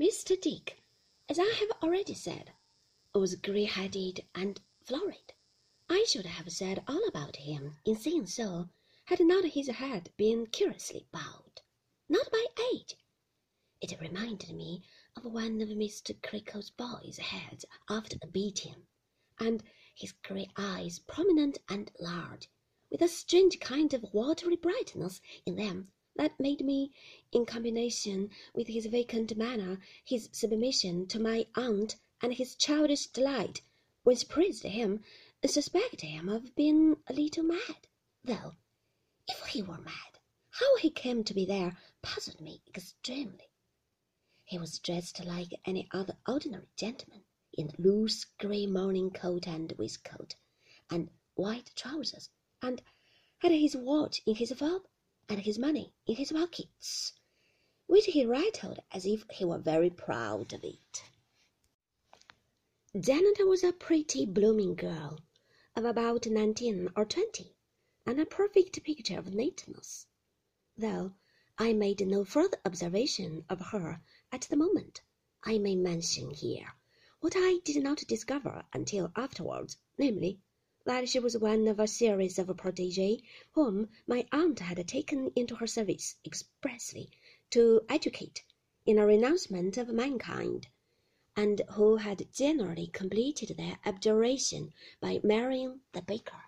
Mr. Dick, as I have already said, was grey-headed and florid. I should have said all about him in saying so, had not his head been curiously bowed. Not by age. It reminded me of one of Mr. Creakle's boys' heads after a beating, and his grey eyes prominent and large, with a strange kind of watery brightness in them that made me, in combination with his vacant manner, his submission to my aunt, and his childish delight when she praised him, suspect him of being a little mad. Though, if he were mad, how he came to be there puzzled me extremely. He was dressed like any other ordinary gentleman, in a loose grey morning coat and waistcoat, and white trousers, and had his watch in his fob and his money in his pockets, which he rattled as if he were very proud of it. Janet was a pretty blooming girl of about nineteen or twenty, and a perfect picture of neatness, though I made no further observation of her at the moment. I may mention here what I did not discover until afterwards, namely, that she was one of a series of protégées whom my aunt had taken into her service expressly to educate in a renouncement of mankind, and who had generally completed their abjuration by marrying the baker.